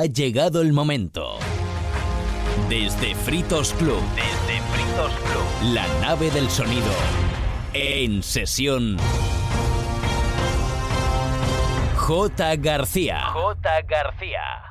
Ha llegado el momento. Desde Fritos Club. Desde Fritos Club. La nave del sonido. En sesión. J. García. J. García.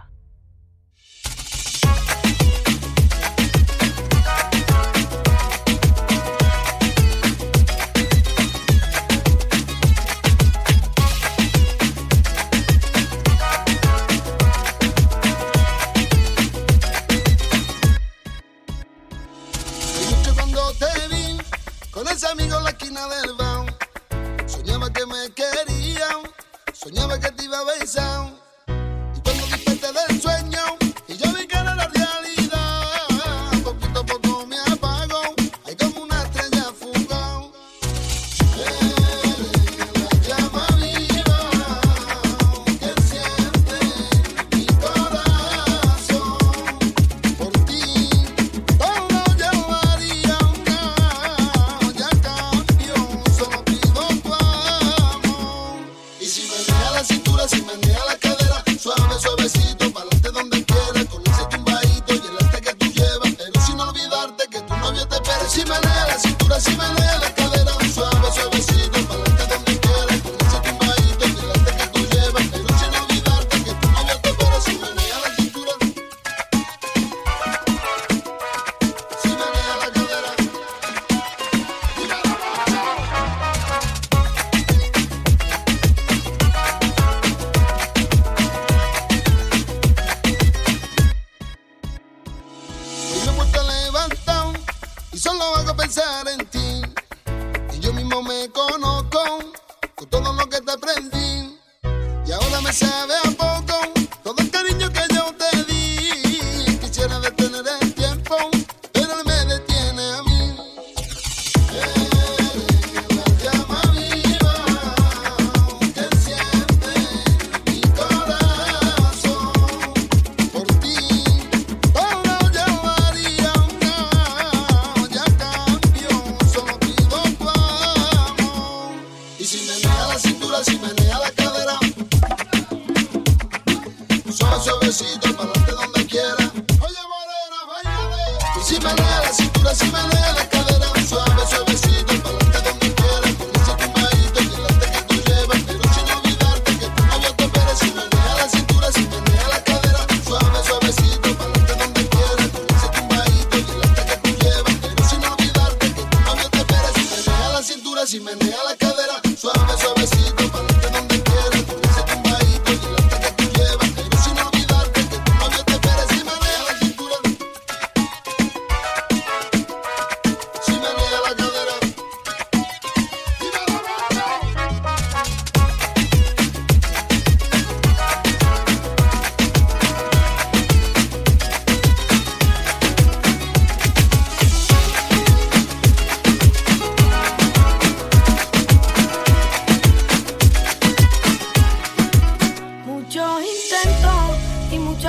Soñaba que te iba a besar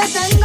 that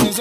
veces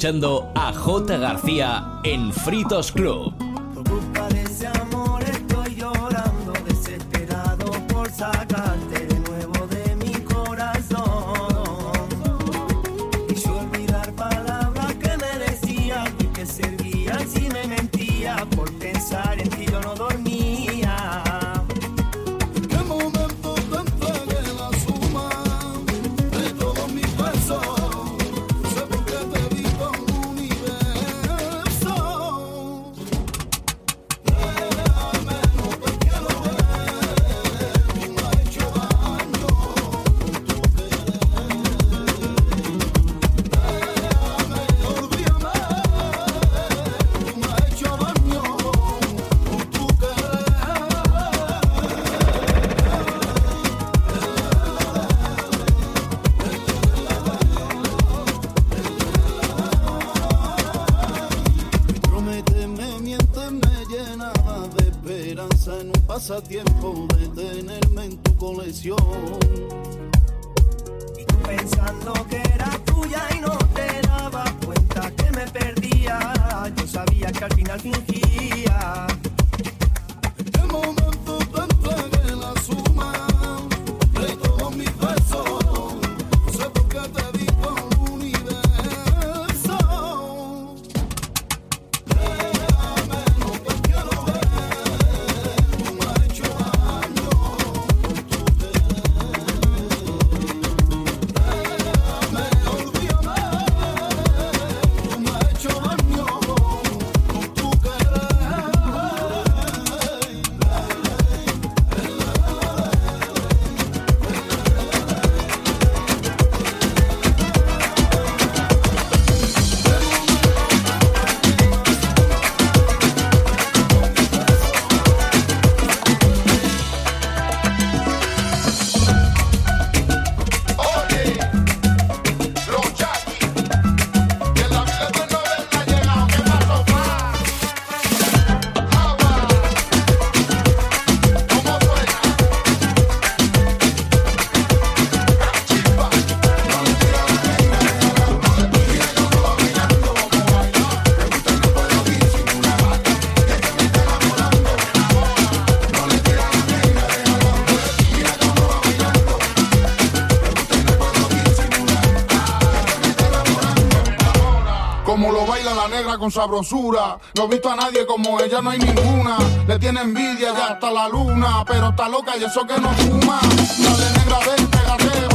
escuchando a J. García en Fritos Club. con sabrosura. No he visto a nadie como ella, no hay ninguna. Le tiene envidia ya hasta la luna, pero está loca y eso que no fuma. Dale negra, ven, pégate,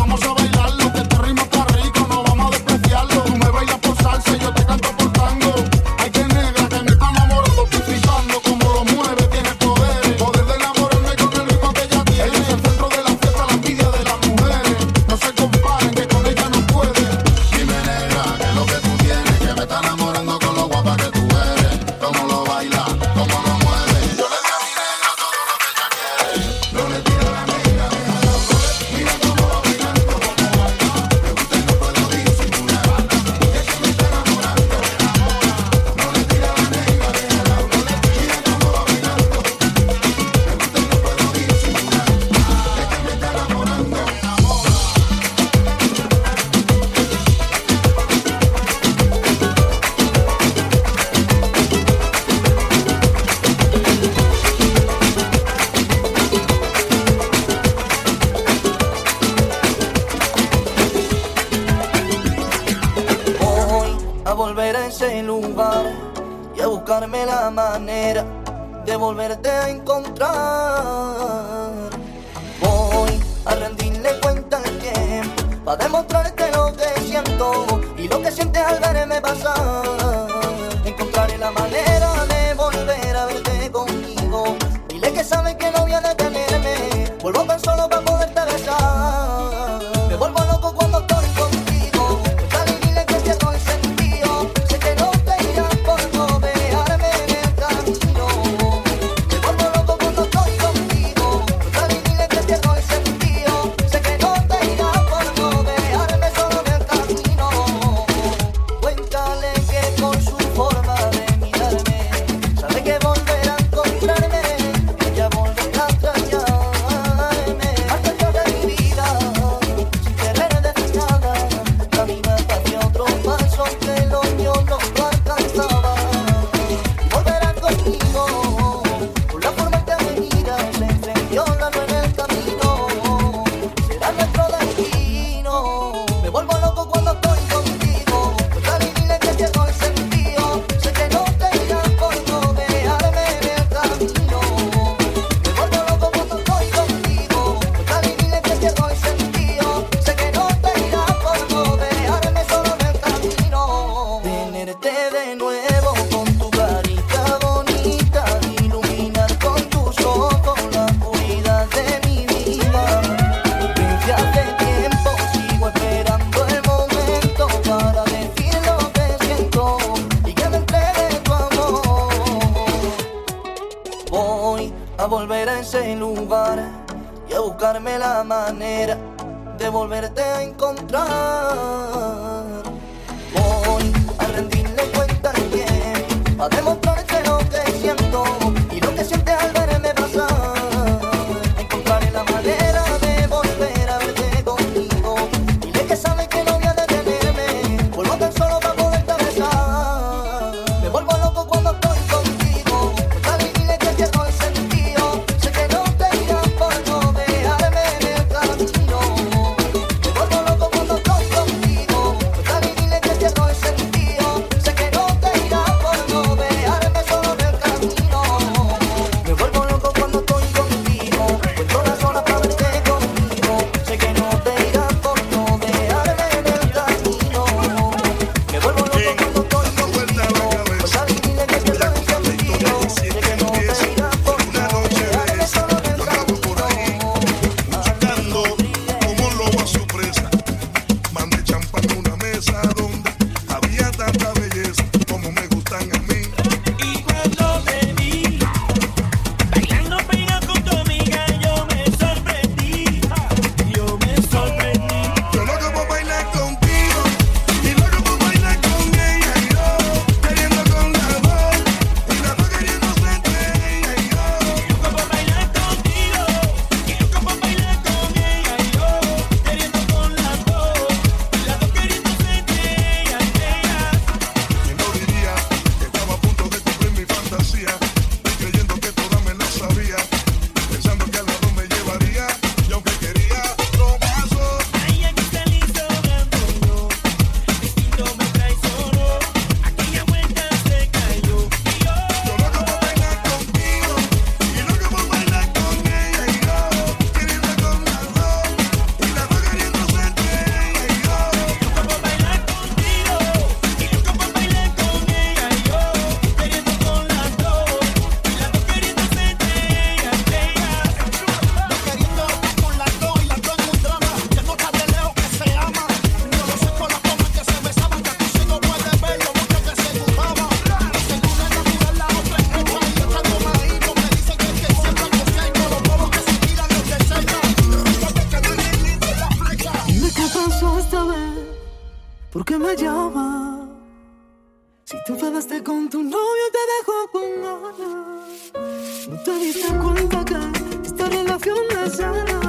No te diste cuenta que esta relación es sana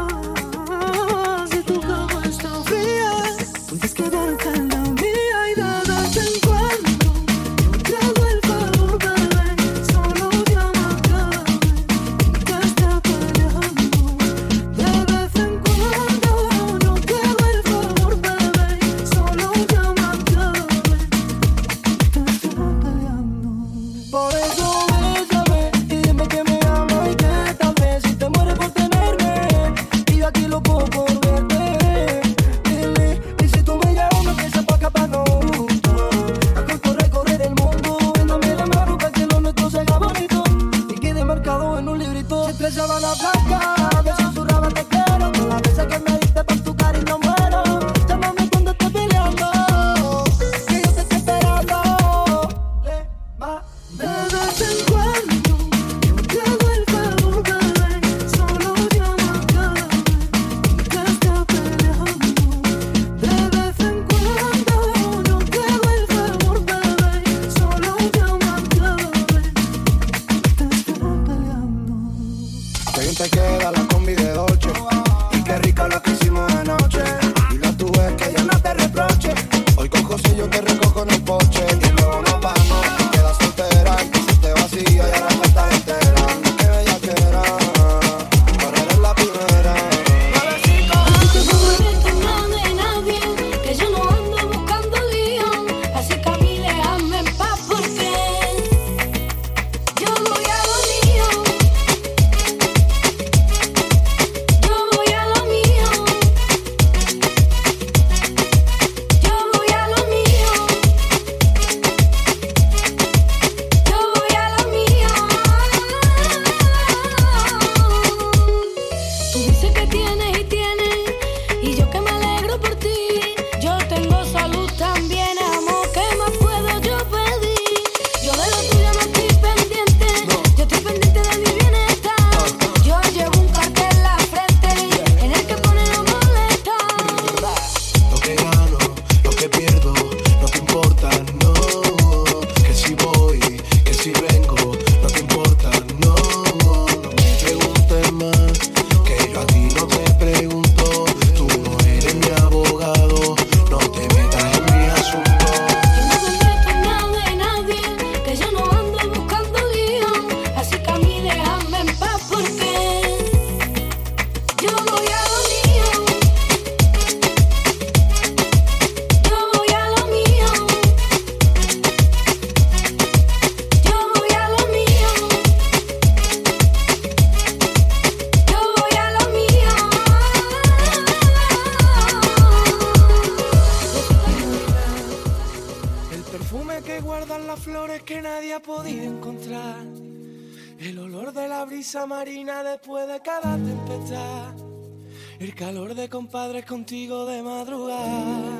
compadres contigo de madrugada.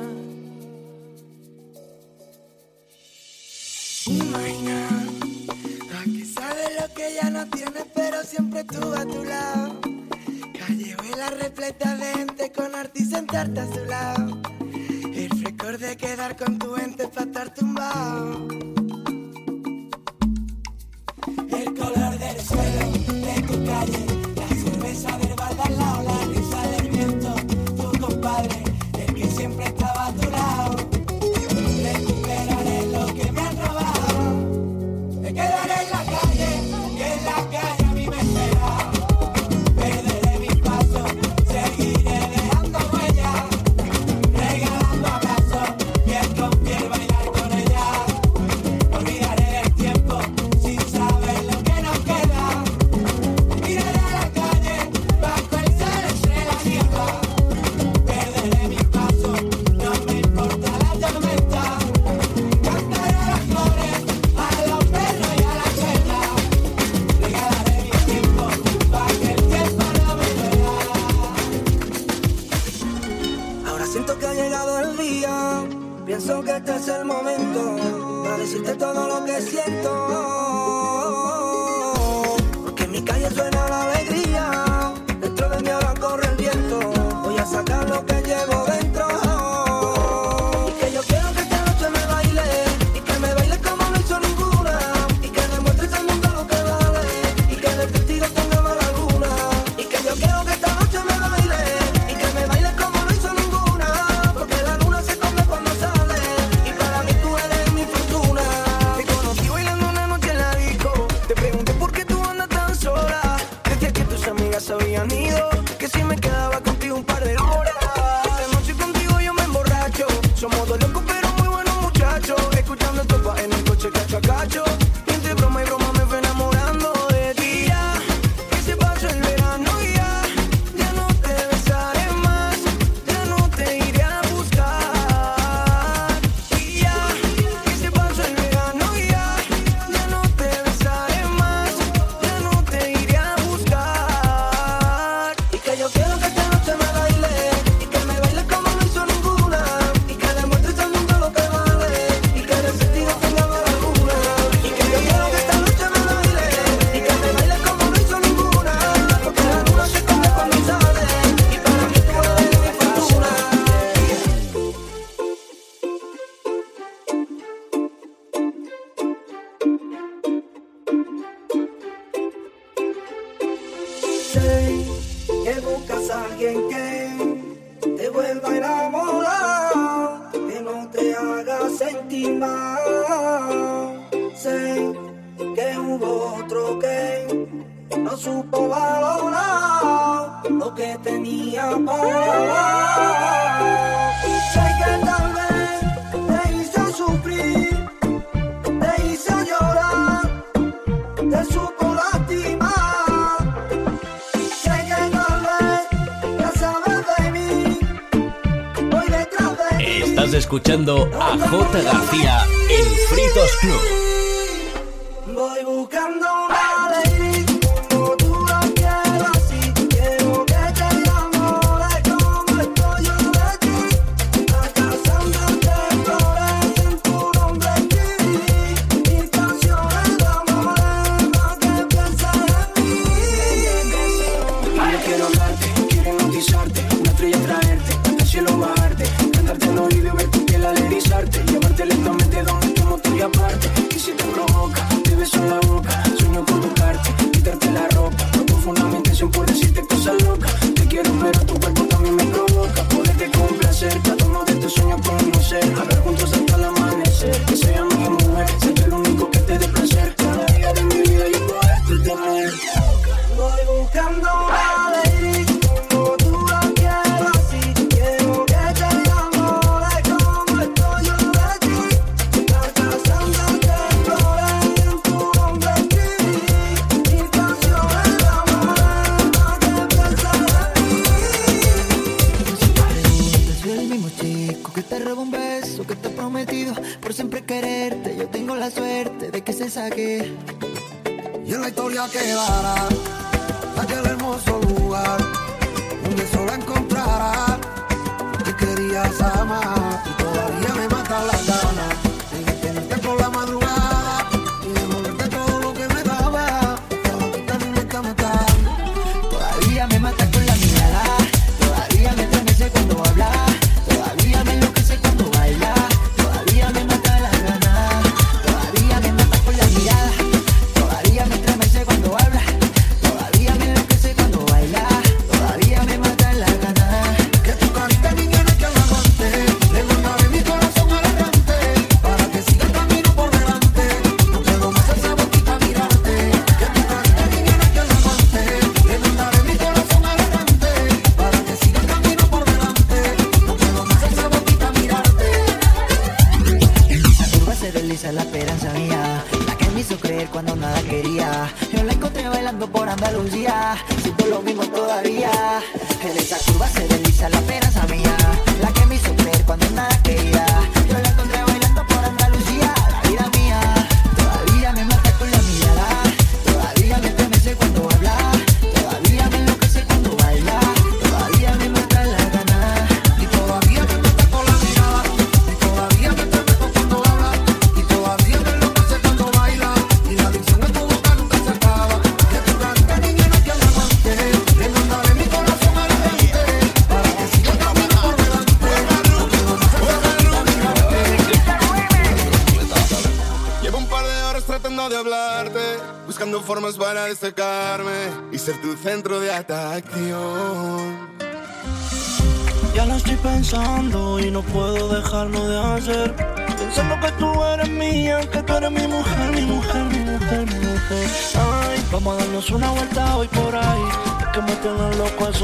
Imagina, aquí sabes lo que ya no tienes, pero siempre estuve a tu lado. Callejuela repleta de gente con arte y sentarte a su lado. El frescor de quedar con tu gente para estar tumbado. El color del suelo de tu calle, la cerveza del bar de la ola.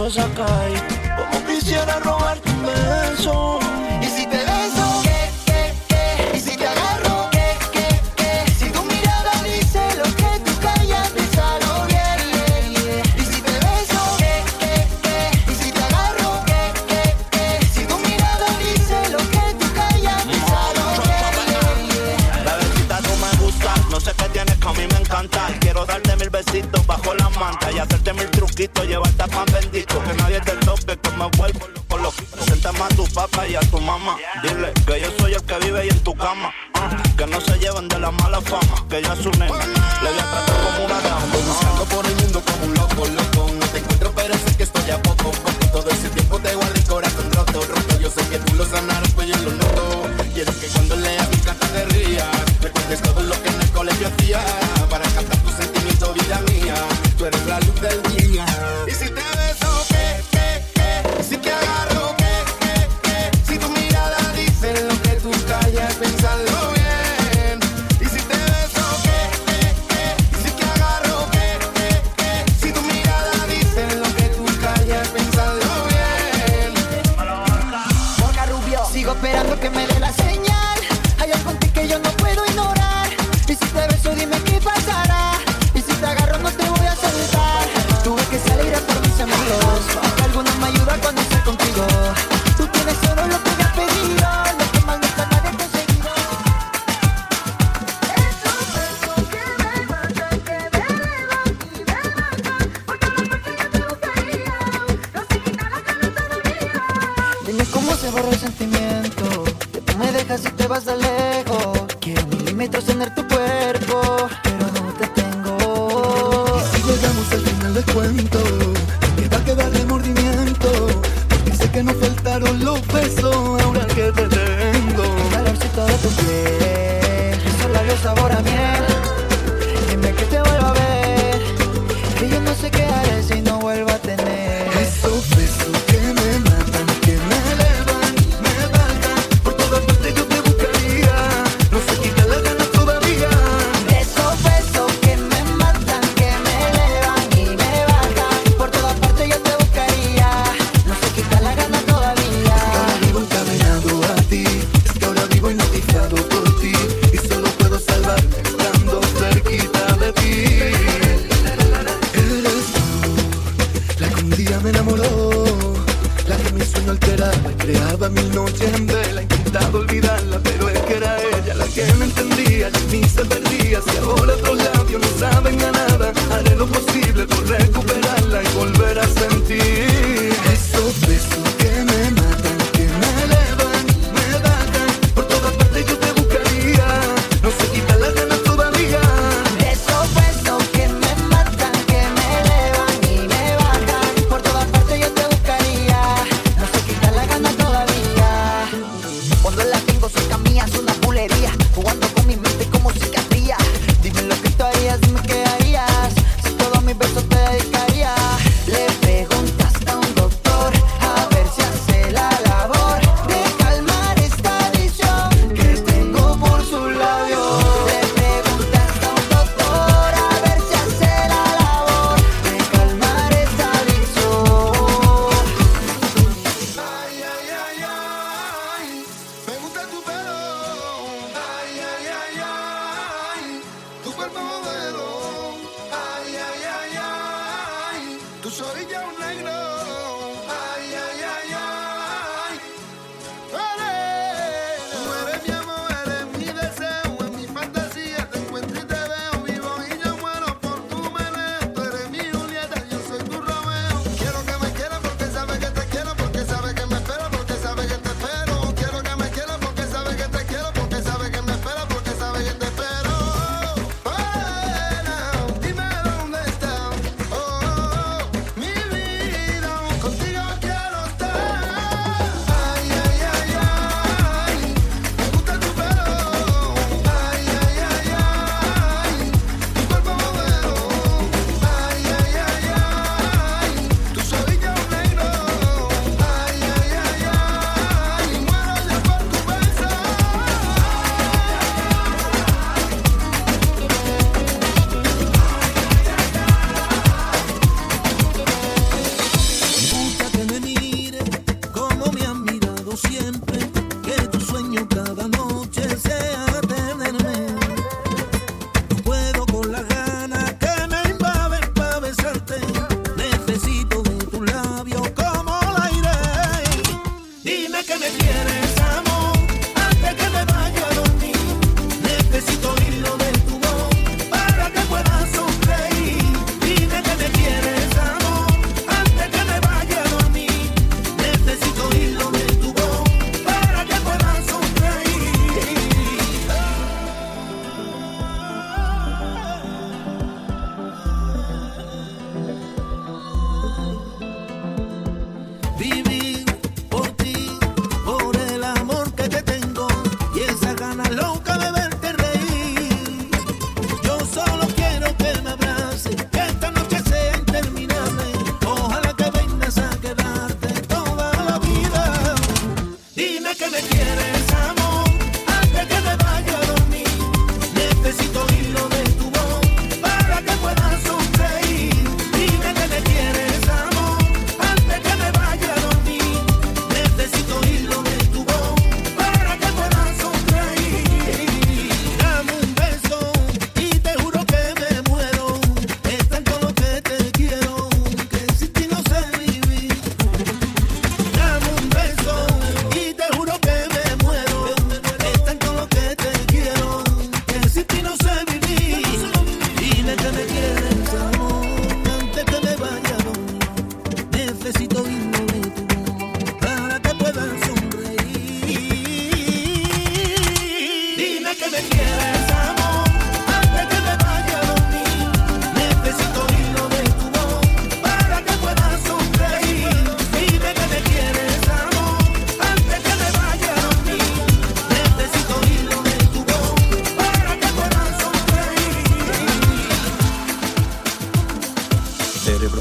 já cai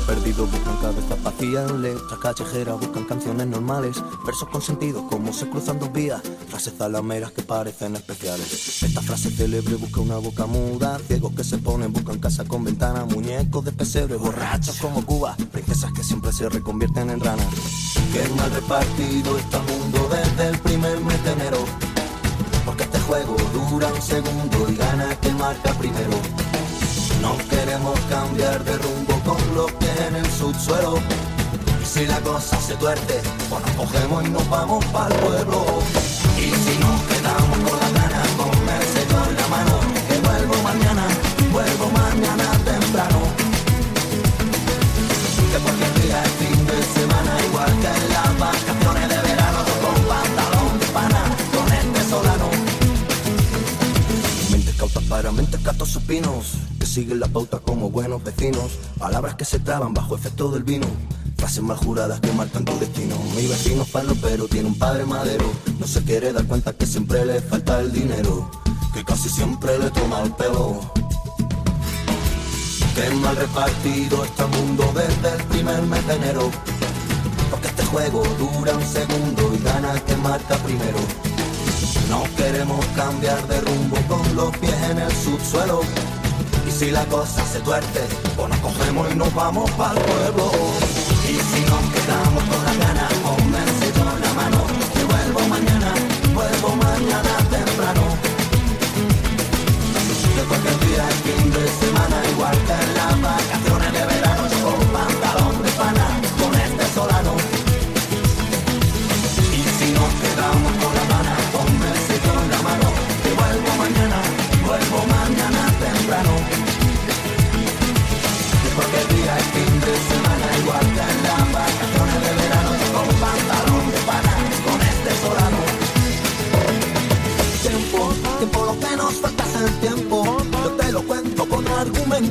Perdidos buscan cabezas vacías, letras callejeras buscan canciones normales, versos con sentido como se cruzan dos vías, frases zalameras que parecen especiales. Esta frase célebre busca una boca muda, ciegos que se ponen buscan casa con ventana, muñecos de pesebre, borrachos como Cuba, princesas que siempre se reconvierten en ranas. Qué mal repartido está el mundo desde el primer mes enero, porque este juego dura un segundo y gana el que marca primero. No queremos cambiar de rumbo con los pies en el subsuelo. Y si la cosa se tuerte, pues nos cogemos y nos vamos para el pueblo. Y si nos quedamos con la gana, con el Señor en la mano, que vuelvo mañana, vuelvo mañana temprano. Que cualquier día es fin de semana, igual que en las vacaciones de verano, con pantalón de pana, con este solano. Mente cauta para mente gatos supinos siguen la pauta como buenos vecinos. Palabras que se traban bajo efecto del vino. Frases mal juradas que marcan tu destino. Mi vecino es palo pero tiene un padre madero. No se quiere dar cuenta que siempre le falta el dinero. Que casi siempre le toma el pelo. Que mal repartido está el mundo desde el primer mes de enero. Porque este juego dura un segundo y gana el que marca primero. No queremos cambiar de rumbo con los pies en el subsuelo. Si la cosa se tuerte, pues nos cogemos y nos vamos para el pueblo. Y si nos quedamos con las ganas,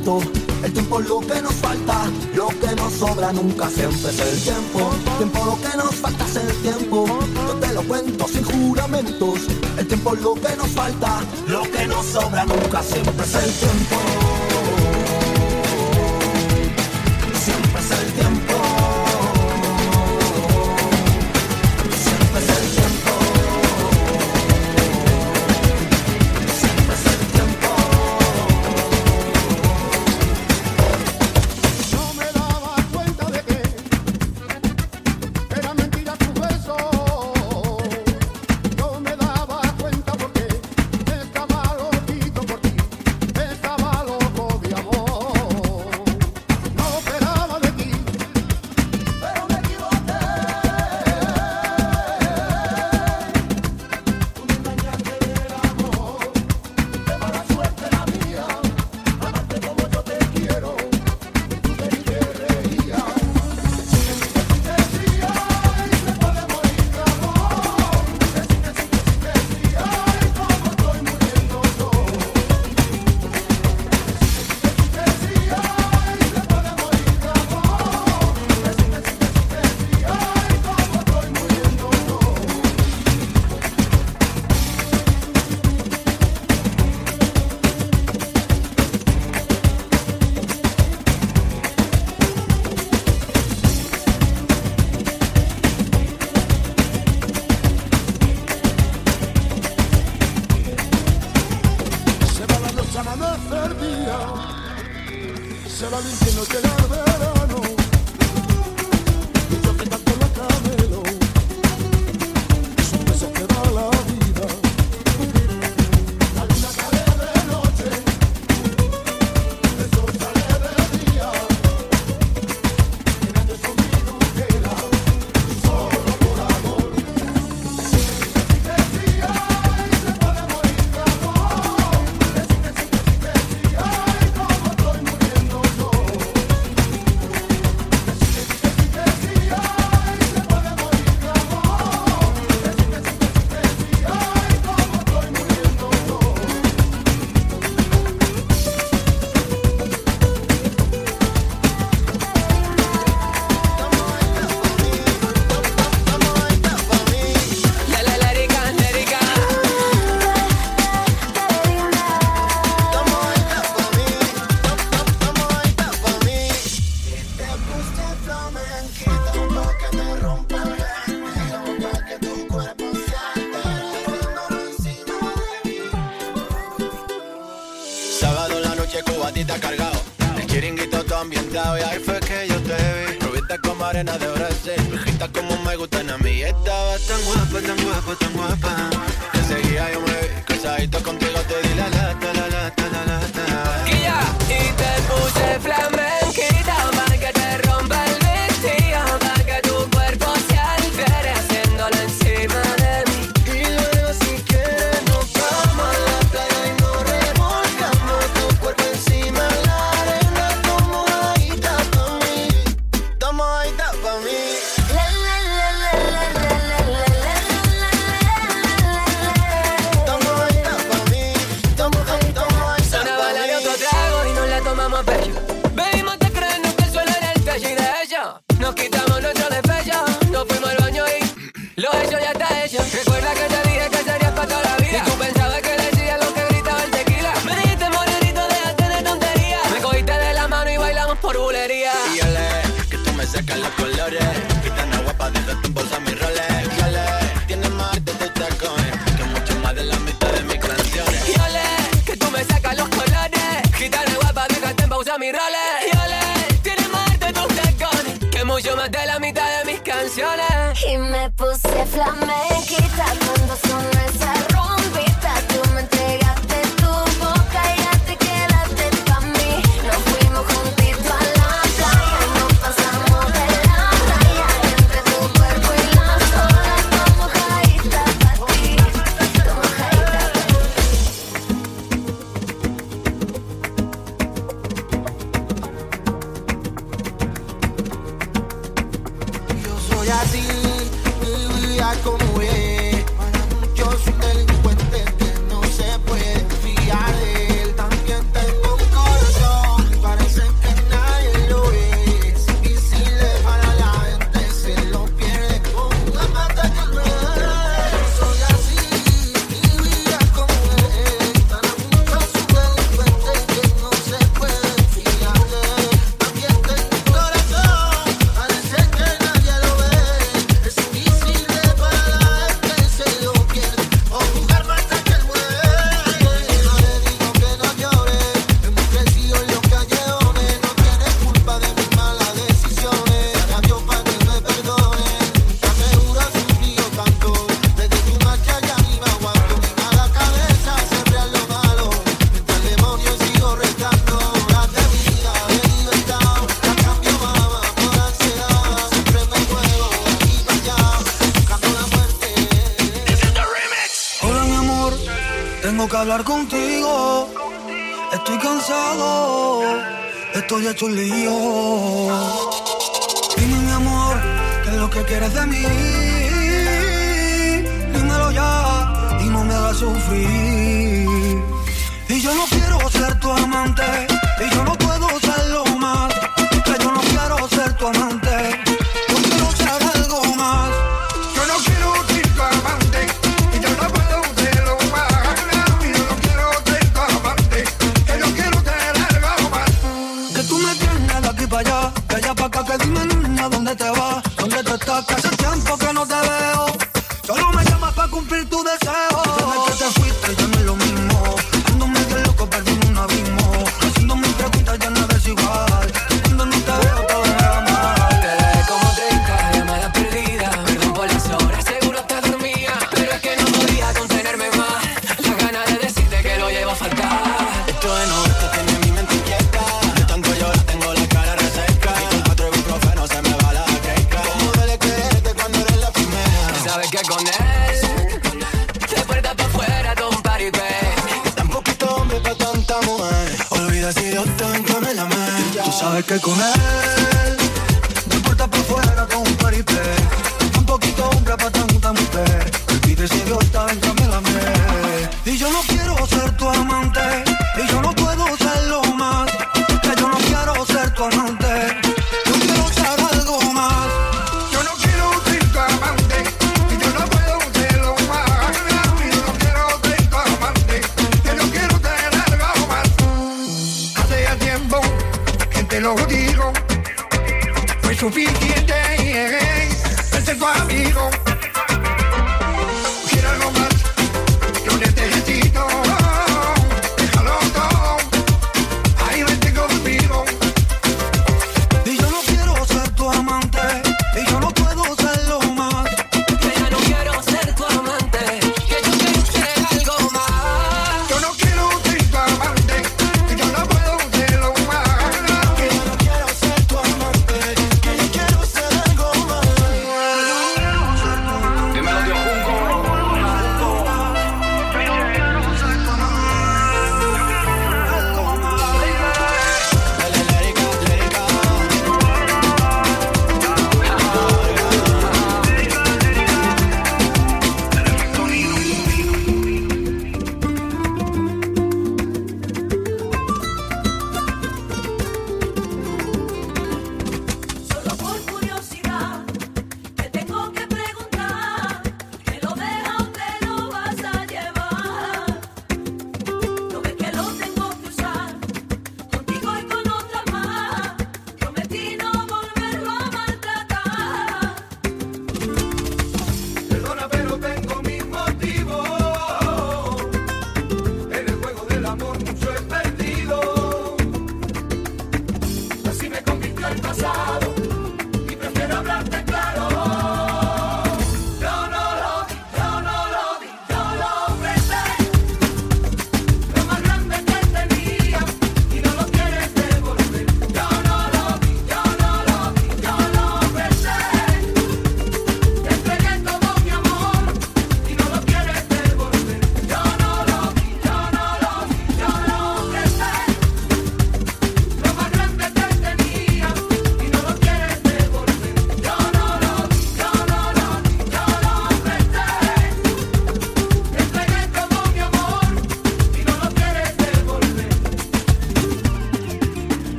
El tiempo es lo que nos falta, lo que nos sobra nunca siempre es el tiempo. Tiempo lo que nos falta es el tiempo. Yo te lo cuento sin juramentos. El tiempo es lo que nos falta, lo que nos sobra nunca siempre es el tiempo.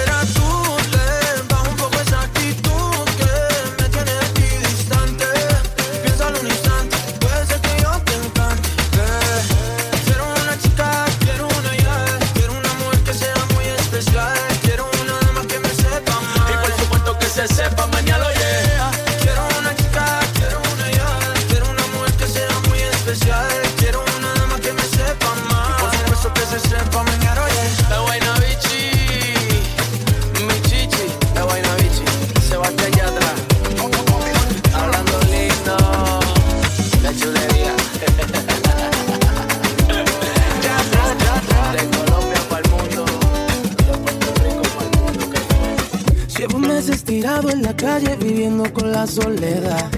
será tú. viviendo con la soledad.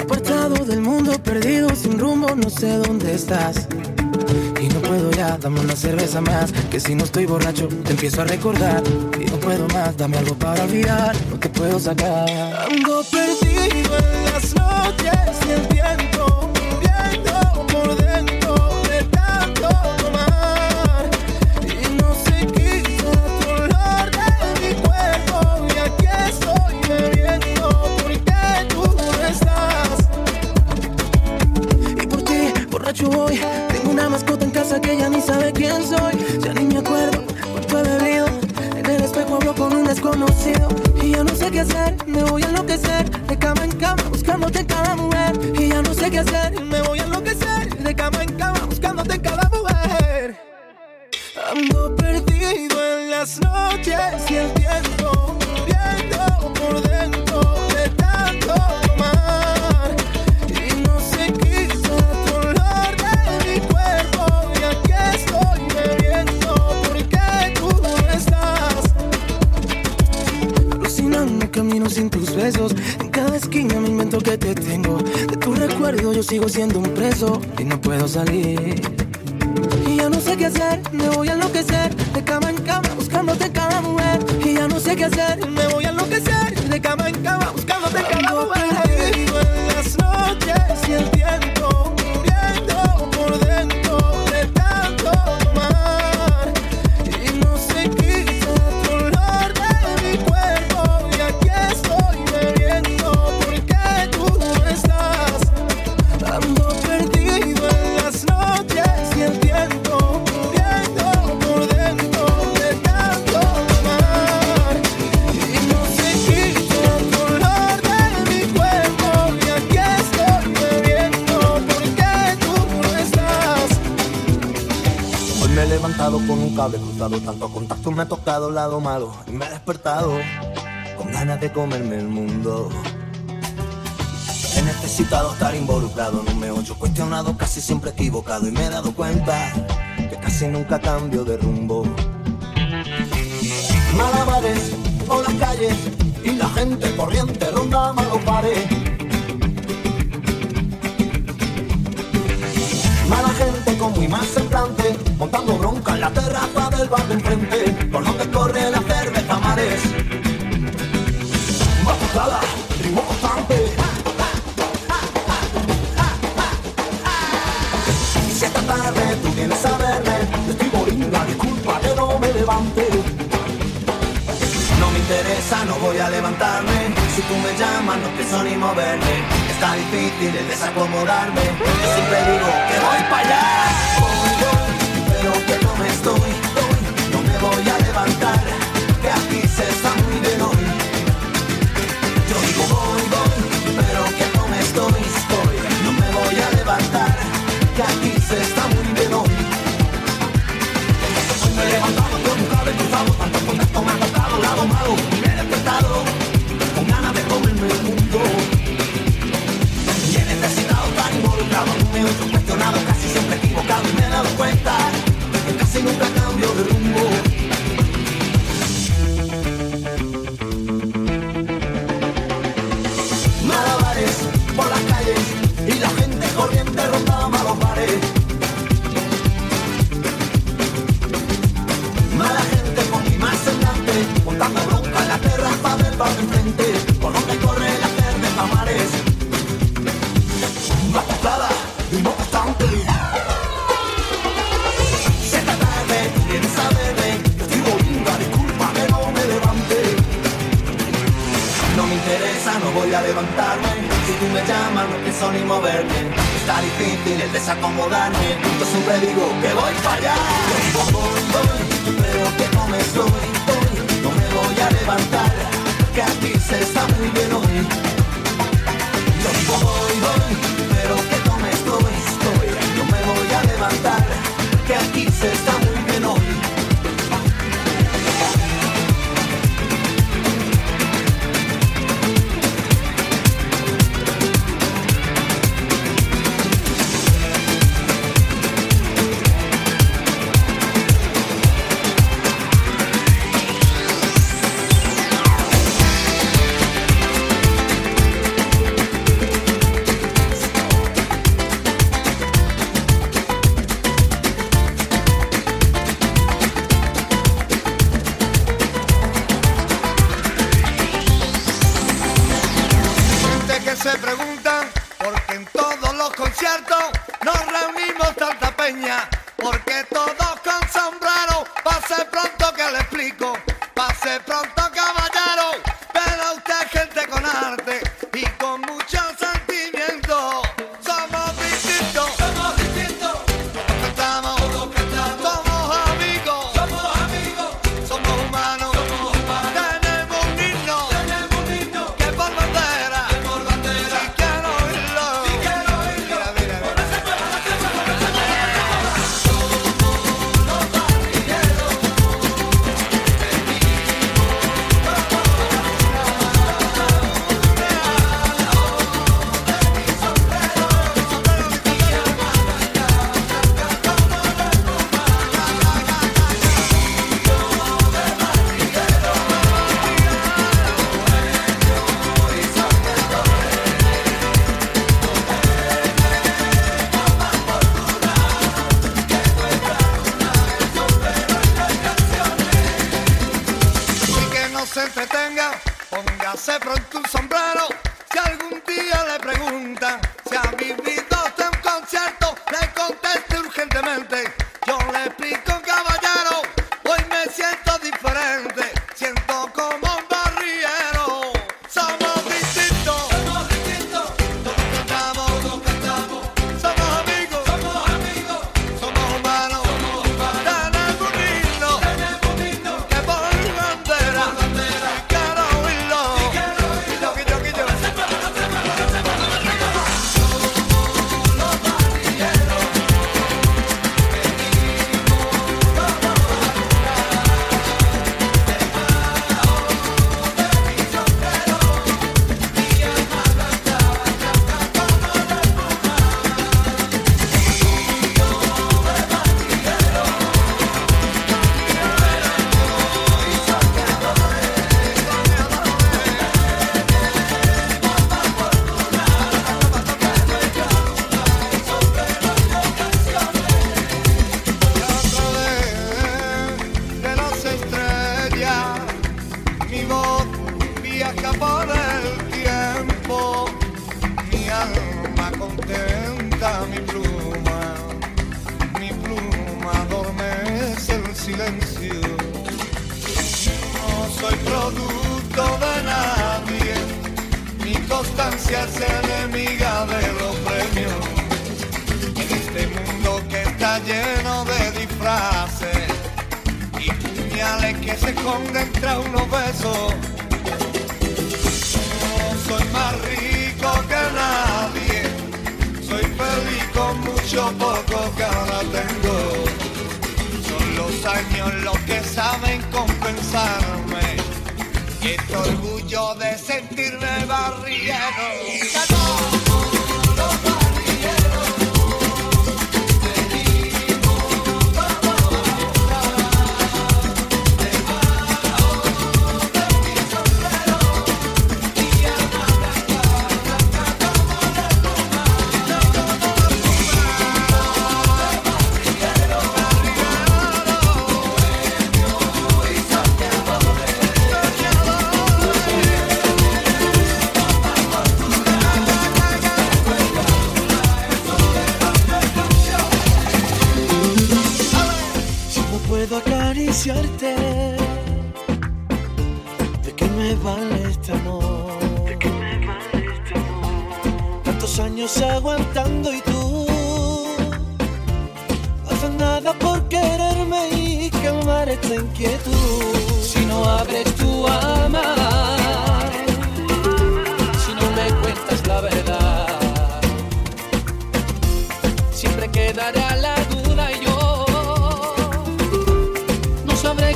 Apartado del mundo, perdido, sin rumbo, no sé dónde estás. Y no puedo ya, dame una cerveza más. Que si no estoy borracho, te empiezo a recordar. Y no puedo más, dame algo para olvidar. No te puedo sacar. comerme el mundo. He necesitado estar involucrado en un meollo cuestionado, casi siempre equivocado y me he dado cuenta que casi nunca cambio de rumbo. Malabares por las calles y la gente corriente ronda malos pares. Mala gente con muy mal semblante, montando bronca en la terraza del bar de enfrente. difícil es desacomodarme. Yo siempre digo que voy para allá, voy, voy, pero que no me estoy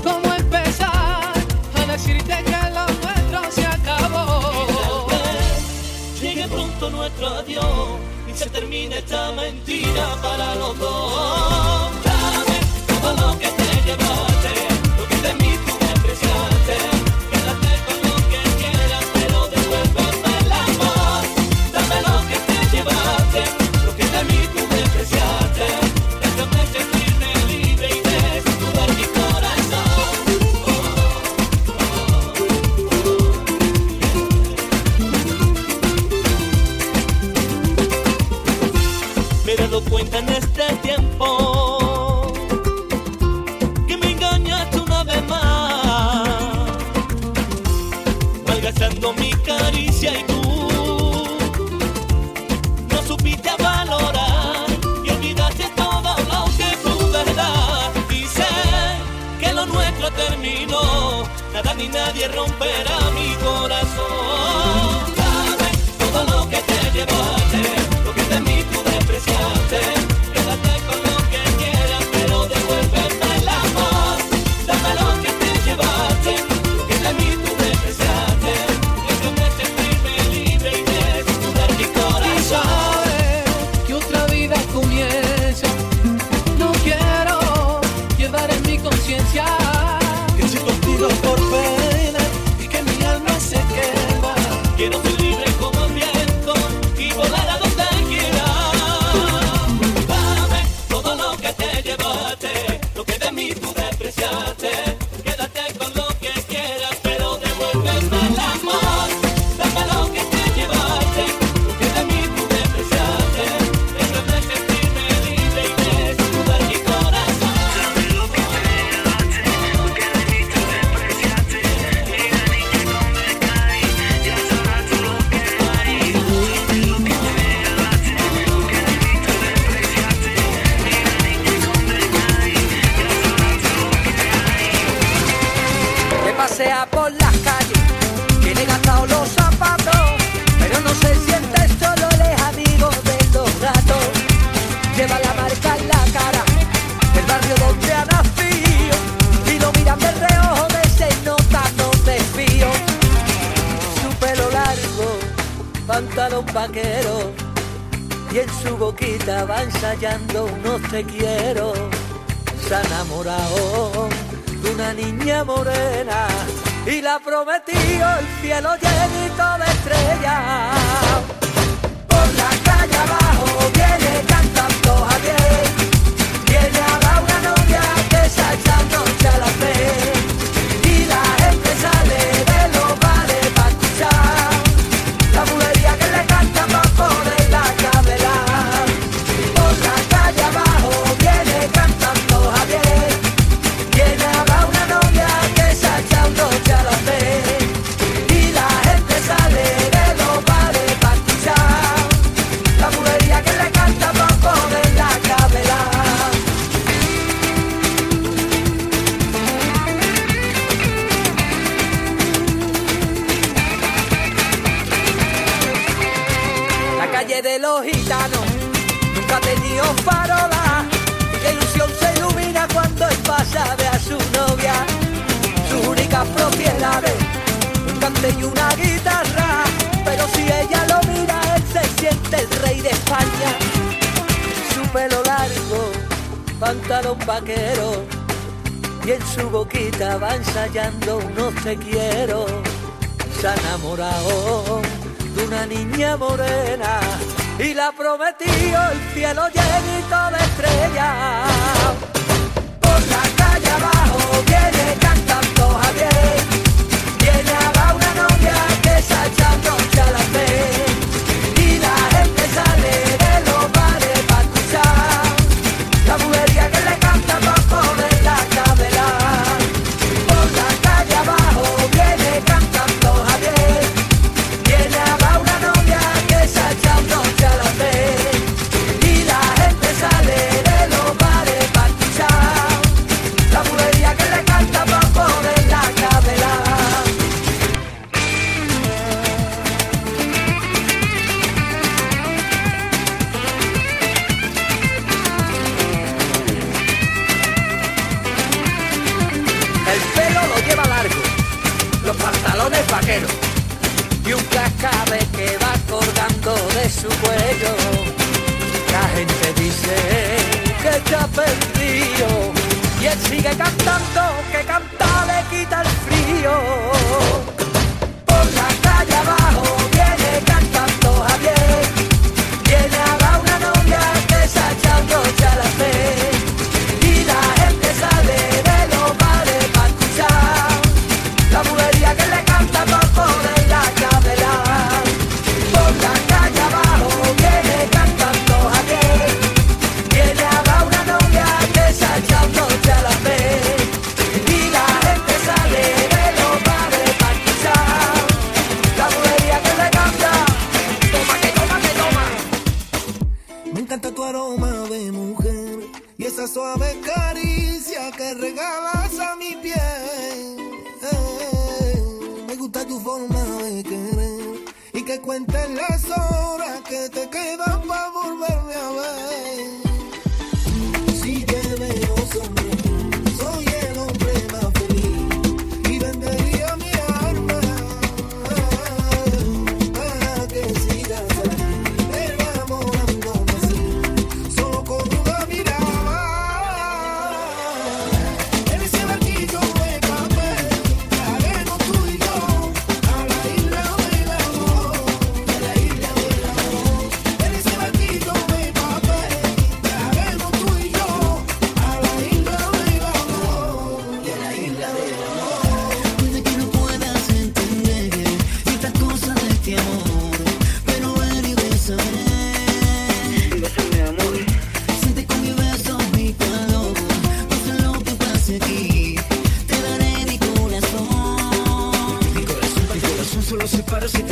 Cómo empezar a decirte que los nuestros se acabó. Dame, pronto nuestro adiós y se termina esta mentira para los dos. y una guitarra. Pero si ella lo mira, él se siente el rey de España. Su pelo largo, pantalón vaquero. Y en su boquita va ensayando No te quiero. Se ha enamorado de una niña morena y la prometió el cielo llenito de estrellas.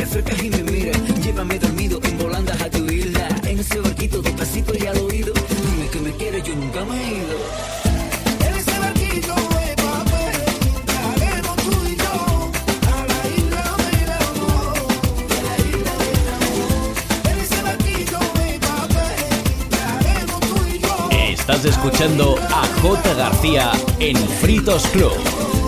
acercas y me miras. Llévame dormido en volandas a tu isla. En ese barquito despacito y al oído. Dime que me quieres, yo nunca me he ido. Estás escuchando a J. García en Fritos Club.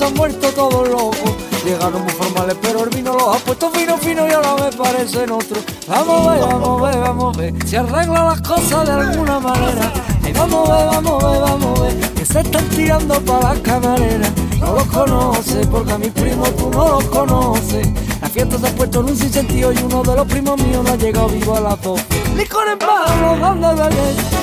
Se han muerto todos locos. Llegaron muy formales, pero el vino los ha puesto fino, fino y ahora me parecen otros. Vamos a ver, vamos a ver, vamos a ver, si arregla las cosas de alguna manera. Ay, vamos a ver, vamos a ver, vamos a ver, que se están tirando para las camareras. No los conoce, porque a mis primos tú no los conoces. La fiesta se ha puesto en un sinsentido y uno de los primos míos no ha llegado vivo a las 12. Licor en mano, dando.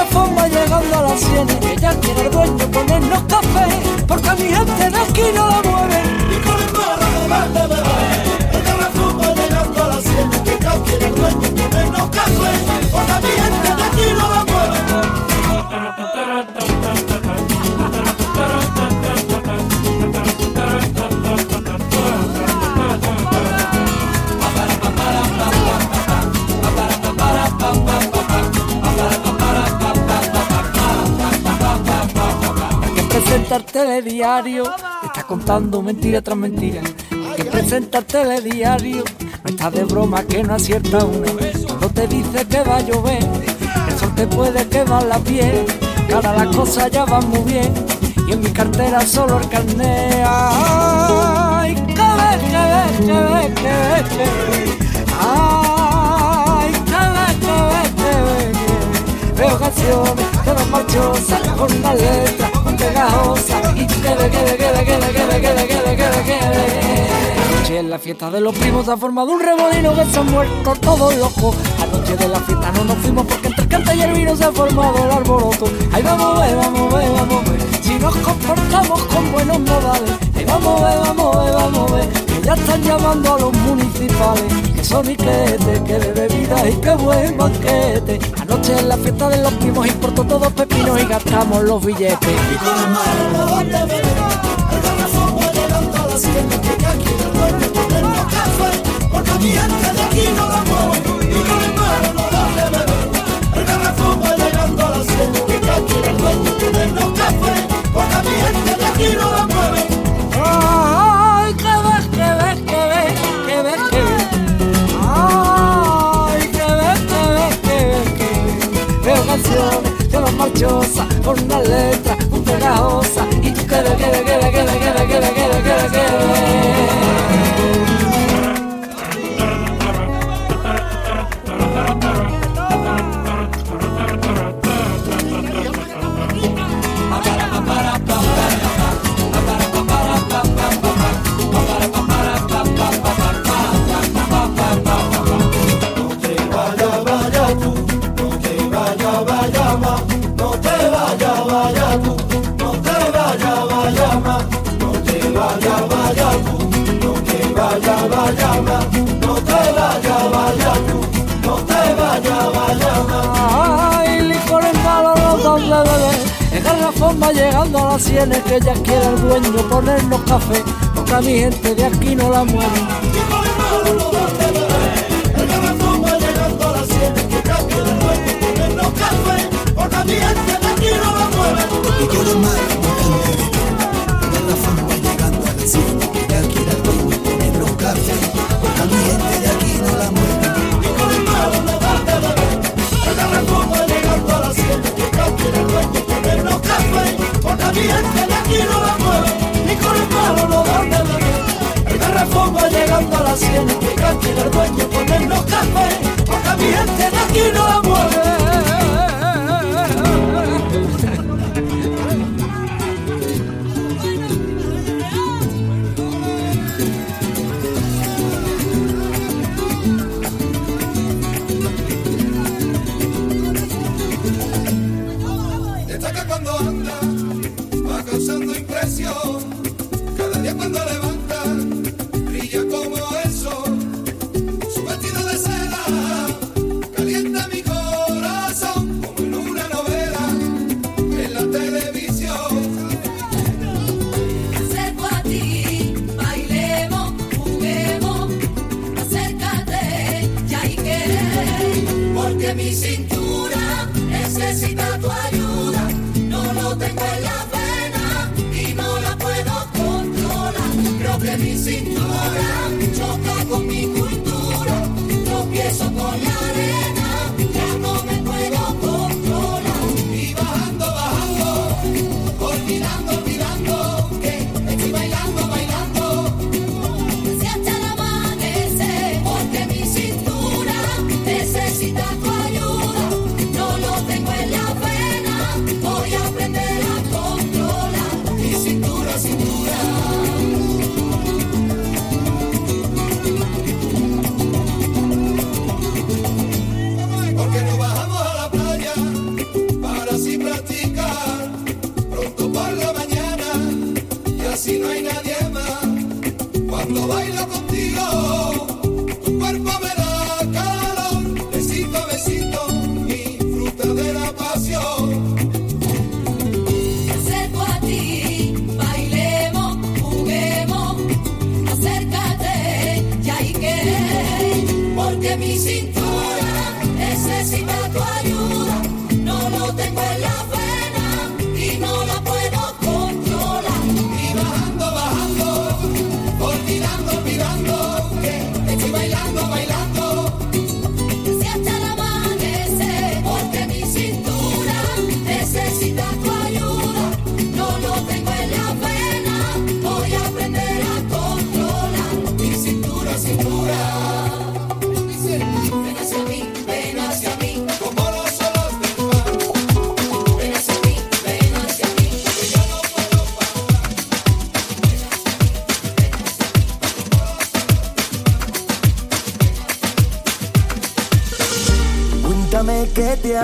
Reforma llegando a las 100 Que ya quiere el dueño ponernos café Porque a mi gente de aquí no la mueve. Y con el mar de beber La reforma llegando a las 100 Que ya quiere el dueño ponernos café Porque a mi gente de aquí no la Hay que presentar telediario, te está contando mentira tras mentira. Hay que presentar telediario, no está de broma que no acierta una. Cuando te dice que va a llover, el sol te puede quemar la piel. Ahora las cosas ya van muy bien y en mi cartera solo el carnet. Ay, que ve, que ve, que ve, que ve, que. Ay, que ve, que ve, que que ve. Veo canciones de los marchosas con una letra pegajosa y que ve, que ve, que ve, que ve, que ve, que ve, que ve, que ve, que ve. Anoche en la fiesta de los primos ha formado un remolino que se han muerto todos locos. Anoche de la fiesta no nos fuimos porque entre el cante y el vino se ha formado el arboroto. Ahí vamos a ver, vamos a ver, vamos a ver. Si nos comportamos con buenos modales. Ahí vamos a ver, vamos a ver, vamos a ver. Que ya están llamando a los municipales. Que son iquetes, que de bebida y que buen banquete. En la fiesta de los primos importó todos pepinos y gastamos los billetes. El mar, ¿dónde beber? El garrafón va llegando a la siembra que ya quiere el dueño café. Marchosas con una letra muy pegajosa y tú que ves, que ves, que ves, que ves, que garrafón va llegando a las sienes que ya quiere el dueño ponernos café. Porque a mi gente de aquí no la mueve. El garrafón va llegando a las sienes que ya quiere el dueño ponernos café, porque a mi gente de aquí no la mueve. Gente de aquí no la mueve. Y con el mar no darte de beber. El garrafón va llegando a las sienes que quiere el dueño ponernos café, porque mi gente de aquí no la mueve.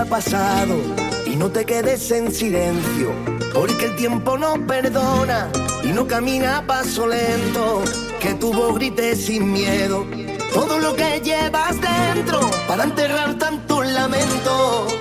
pasado y no te quedes en silencio, porque el tiempo no perdona y no camina paso lento, que tu voz grite sin miedo todo lo que llevas dentro para enterrar tantos lamentos.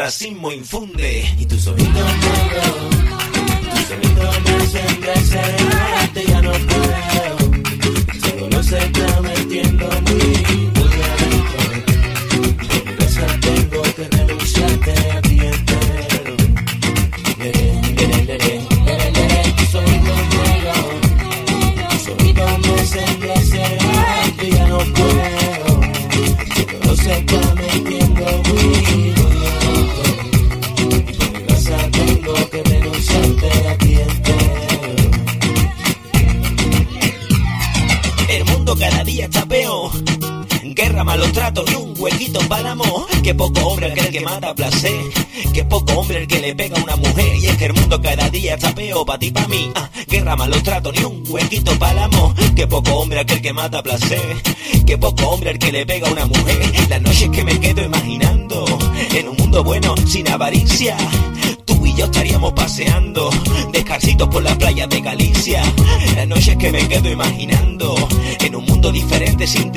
Racismo infunde. Y tus oídos que mata placer. Que poco hombre el que le pega a una mujer. Las noches que me quedo imaginando en un mundo bueno sin avaricia. Tú y yo estaríamos paseando, descalcitos por las playas de Galicia. Las noches que me quedo imaginando en un mundo diferente sin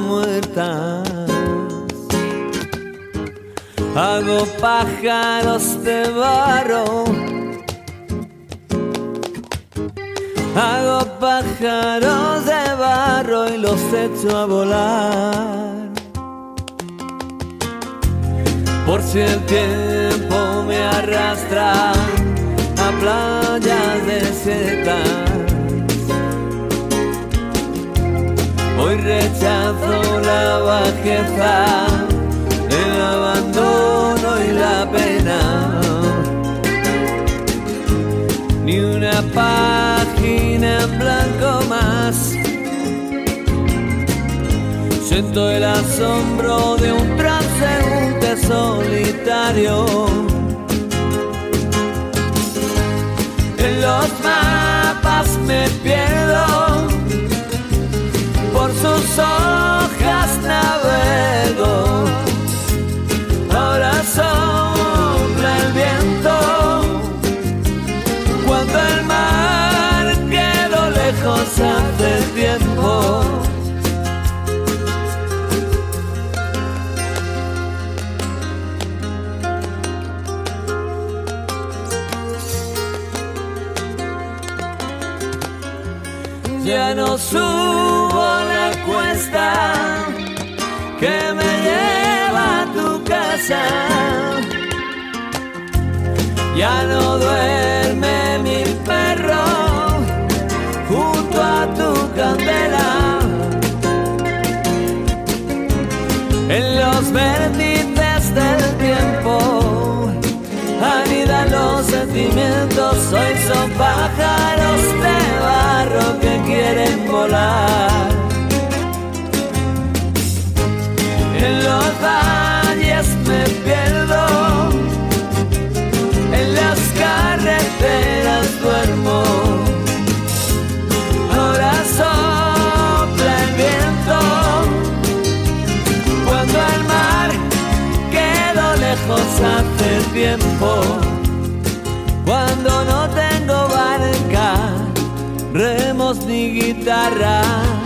muertas. Hago pájaros de barro. Hago pájaros de barro y los echo a volar. Por si el tiempo me arrastra a playas desiertas Hoy rechazo la bajeza, el abandono y la pena. Ni una página en blanco más. Siento el asombro de un transeúnte solitario. En los mapas me pierdo sus hojas navego, ahora sopla el viento, cuando el mar quedó lejos hace tiempo. Ya no su que me lleva a tu casa. Ya no duerme mi perro junto a tu candela. En los vértices del tiempo anidan los sentimientos. Hoy son pájaros de barro que quieren volar. En los valles me pierdo, en las carreteras duermo. Ahora sopla el viento cuando el mar quedó lejos hace tiempo. Cuando no tengo barca, remos ni guitarra